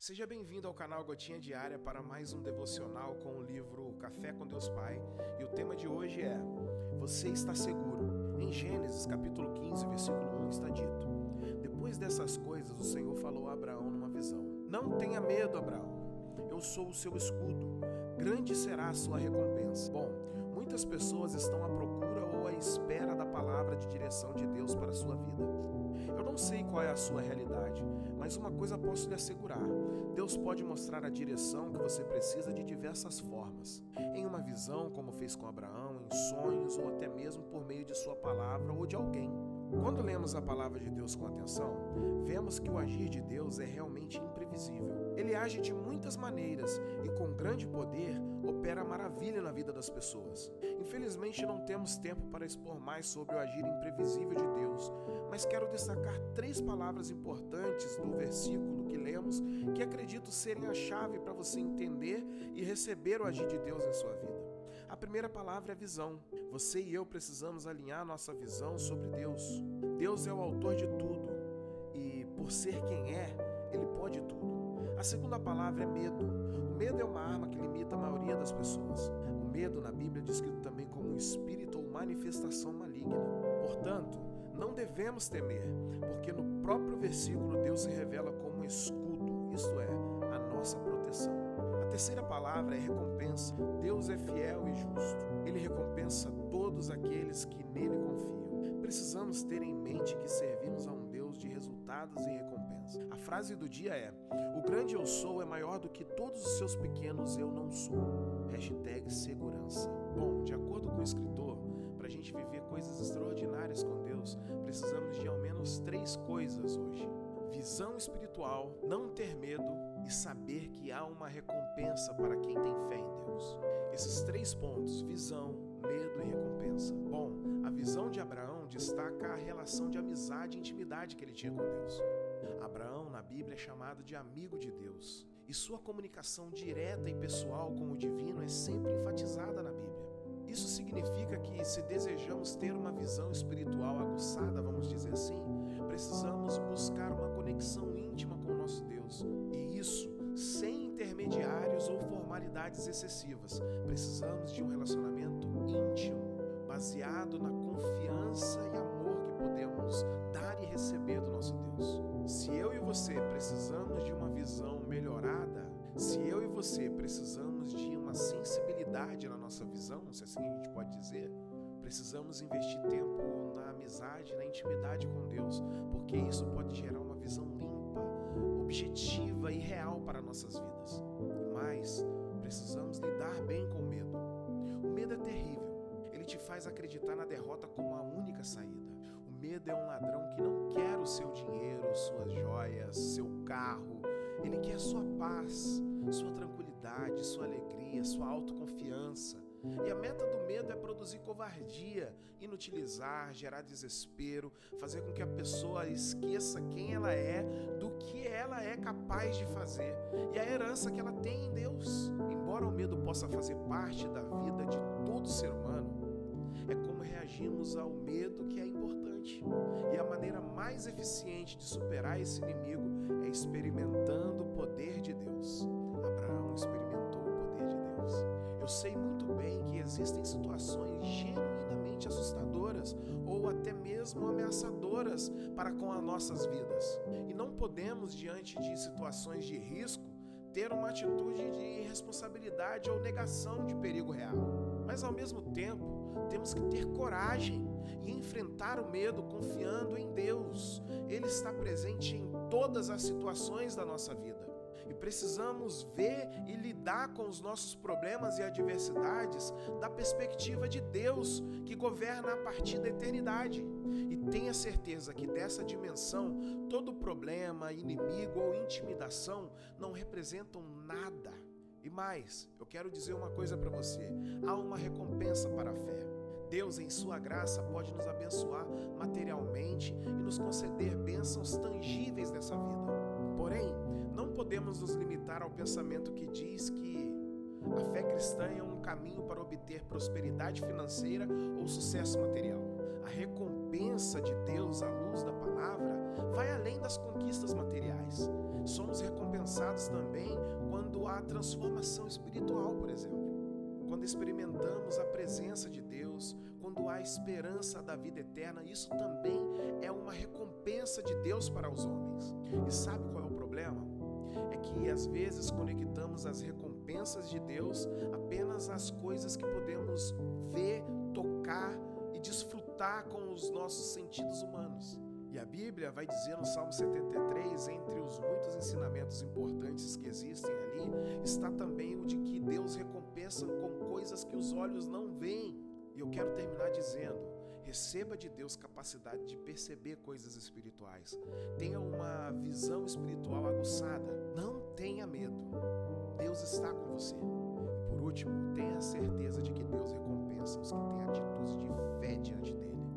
Seja bem-vindo ao canal Gotinha Diária para mais um devocional com o livro Café com Deus Pai. E o tema de hoje é: Você está seguro. Em Gênesis capítulo 15, versículo 1 está dito: Depois dessas coisas, o Senhor falou a Abraão numa visão: Não tenha medo, Abraão. Eu sou o seu escudo. Grande será a sua recompensa. Bom, muitas pessoas estão à procura espera da palavra de direção de Deus para a sua vida. Eu não sei qual é a sua realidade, mas uma coisa posso lhe assegurar: Deus pode mostrar a direção que você precisa de diversas formas. Em uma visão, como fez com Abraão, em sonhos ou até mesmo por meio de sua palavra ou de alguém. Quando lemos a palavra de Deus com atenção, vemos que o agir de Deus é realmente imprevisível. Ele age de muitas maneiras e, com grande poder, opera maravilha na vida das pessoas. Infelizmente, não temos tempo para expor mais sobre o agir imprevisível de Deus, mas quero destacar três palavras importantes do versículo que lemos que acredito serem a chave para você entender e receber o agir de Deus em sua vida. A primeira palavra é visão. Você e eu precisamos alinhar nossa visão sobre Deus. Deus é o autor de tudo e, por ser quem é, ele pode tudo. A segunda palavra é medo. O medo é uma arma que limita a maioria das pessoas. O medo na Bíblia é descrito também como um espírito ou manifestação maligna. Portanto, não devemos temer, porque no próprio versículo Deus se revela como um escudo, isto é, a nossa proteção. A terceira palavra é recompensa. Deus é fiel e justo. Ele recompensa todos aqueles que nele confiam. Precisamos ter em mente que servimos a um de resultados e recompensas. A frase do dia é: O grande eu sou é maior do que todos os seus pequenos eu não sou. Hashtag segurança. Bom, de acordo com o escritor, para a gente viver coisas extraordinárias com Deus, precisamos de ao menos três coisas hoje: visão espiritual, não ter medo e saber que há uma recompensa para quem tem fé em Deus. Esses três pontos, visão, medo e recompensa. Bom, visão de Abraão destaca a relação de amizade e intimidade que ele tinha com Deus. Abraão, na Bíblia, é chamado de amigo de Deus, e sua comunicação direta e pessoal com o divino é sempre enfatizada na Bíblia. Isso significa que, se desejamos ter uma visão espiritual aguçada, vamos dizer assim, precisamos buscar uma conexão íntima com o nosso Deus isso sem intermediários ou formalidades excessivas. Precisamos de um relacionamento baseado na confiança e amor que podemos dar e receber do nosso Deus. Se eu e você precisamos de uma visão melhorada, se eu e você precisamos de uma sensibilidade na nossa visão, se assim a gente pode dizer, precisamos investir tempo na amizade, na intimidade com Deus, porque isso pode gerar uma visão limpa, objetiva e real para nossas vidas. E mais, precisamos lidar bem com faz acreditar na derrota como a única saída. O medo é um ladrão que não quer o seu dinheiro, suas joias, seu carro. Ele quer sua paz, sua tranquilidade, sua alegria, sua autoconfiança. E a meta do medo é produzir covardia, inutilizar, gerar desespero, fazer com que a pessoa esqueça quem ela é, do que ela é capaz de fazer e a herança que ela tem em Deus. Embora o medo possa fazer parte da vida de todo ser humano, é como reagimos ao medo que é importante. E a maneira mais eficiente de superar esse inimigo é experimentando o poder de Deus. Abraão experimentou o poder de Deus. Eu sei muito bem que existem situações genuinamente assustadoras ou até mesmo ameaçadoras para com as nossas vidas. E não podemos, diante de situações de risco, ter uma atitude de irresponsabilidade ou negação de perigo real. Mas ao mesmo tempo, temos que ter coragem e enfrentar o medo confiando em Deus. Ele está presente em todas as situações da nossa vida e precisamos ver e lidar com os nossos problemas e adversidades da perspectiva de Deus que governa a partir da eternidade. E tenha certeza que dessa dimensão, todo problema, inimigo ou intimidação não representam nada. E mais, eu quero dizer uma coisa para você: há uma recompensa para a fé. Deus, em Sua graça, pode nos abençoar materialmente e nos conceder bênçãos tangíveis nessa vida. Porém, não podemos nos limitar ao pensamento que diz que a fé cristã é um caminho para obter prosperidade financeira ou sucesso material. A recompensa de Deus à luz da palavra vai além das conquistas materiais. Somos recompensados também há transformação espiritual, por exemplo. Quando experimentamos a presença de Deus, quando há esperança da vida eterna, isso também é uma recompensa de Deus para os homens. E sabe qual é o problema? É que às vezes conectamos as recompensas de Deus apenas às coisas que podemos ver, tocar e desfrutar com os nossos sentidos humanos. E a Bíblia vai dizer no Salmo 73, entre os muitos ensinamentos importantes que existem ali, está também o de que Deus recompensa com coisas que os olhos não veem. E eu quero terminar dizendo: receba de Deus capacidade de perceber coisas espirituais. Tenha uma visão espiritual aguçada. Não tenha medo. Deus está com você. E por último, tenha certeza de que Deus recompensa os que têm atitudes de fé diante dele.